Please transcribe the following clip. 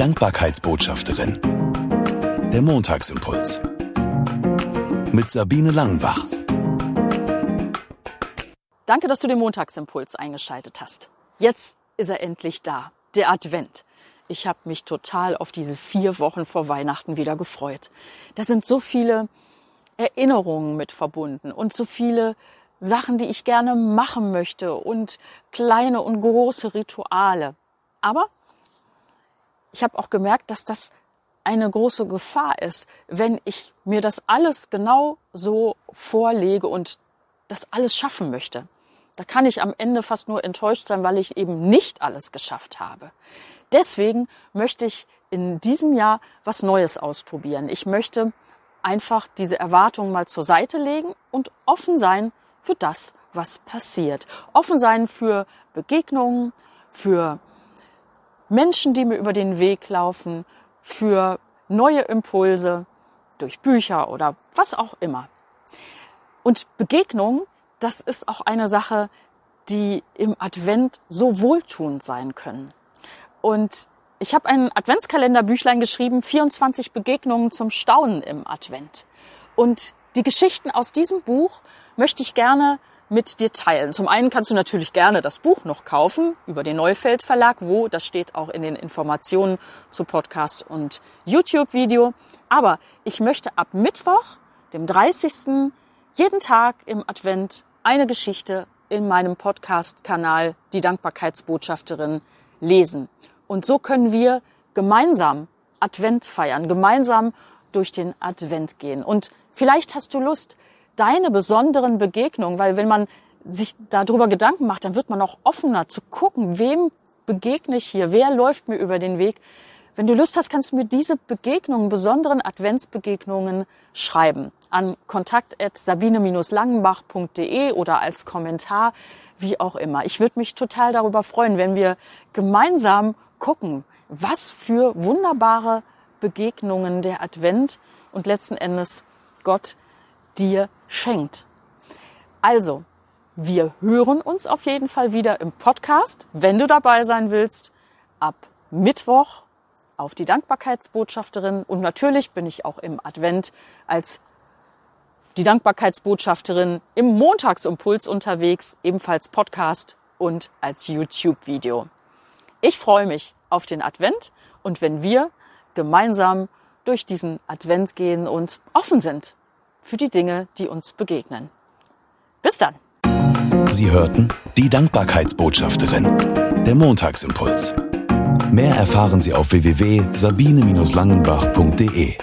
Dankbarkeitsbotschafterin. Der Montagsimpuls. Mit Sabine Langenbach. Danke, dass du den Montagsimpuls eingeschaltet hast. Jetzt ist er endlich da, der Advent. Ich habe mich total auf diese vier Wochen vor Weihnachten wieder gefreut. Da sind so viele Erinnerungen mit verbunden und so viele Sachen, die ich gerne machen möchte und kleine und große Rituale. Aber ich habe auch gemerkt, dass das eine große Gefahr ist, wenn ich mir das alles genau so vorlege und das alles schaffen möchte. Da kann ich am Ende fast nur enttäuscht sein, weil ich eben nicht alles geschafft habe. Deswegen möchte ich in diesem Jahr was Neues ausprobieren. Ich möchte einfach diese Erwartungen mal zur Seite legen und offen sein für das, was passiert. Offen sein für Begegnungen, für Menschen, die mir über den Weg laufen, für neue Impulse durch Bücher oder was auch immer. Und Begegnung, das ist auch eine Sache, die im Advent so wohltuend sein können. Und ich habe ein Adventskalenderbüchlein geschrieben, 24 Begegnungen zum Staunen im Advent. Und die Geschichten aus diesem Buch möchte ich gerne mit dir teilen. Zum einen kannst du natürlich gerne das Buch noch kaufen über den Neufeld Verlag, wo, das steht auch in den Informationen zu Podcast und YouTube-Video. Aber ich möchte ab Mittwoch, dem 30. jeden Tag im Advent eine Geschichte in meinem Podcast-Kanal, die Dankbarkeitsbotschafterin, lesen. Und so können wir gemeinsam Advent feiern, gemeinsam durch den Advent gehen. Und vielleicht hast du Lust, deine besonderen Begegnungen, weil wenn man sich darüber Gedanken macht, dann wird man auch offener zu gucken, wem begegne ich hier, wer läuft mir über den Weg. Wenn du Lust hast, kannst du mir diese Begegnungen, besonderen Adventsbegegnungen schreiben an kontakt@sabine-langenbach.de oder als Kommentar, wie auch immer. Ich würde mich total darüber freuen, wenn wir gemeinsam gucken, was für wunderbare Begegnungen der Advent und letzten Endes Gott dir schenkt. Also, wir hören uns auf jeden Fall wieder im Podcast, wenn du dabei sein willst, ab Mittwoch auf die Dankbarkeitsbotschafterin. Und natürlich bin ich auch im Advent als die Dankbarkeitsbotschafterin im Montagsimpuls unterwegs, ebenfalls Podcast und als YouTube-Video. Ich freue mich auf den Advent und wenn wir gemeinsam durch diesen Advent gehen und offen sind für die Dinge, die uns begegnen. Bis dann. Sie hörten die Dankbarkeitsbotschafterin, der Montagsimpuls. Mehr erfahren Sie auf www.sabine-langenbach.de.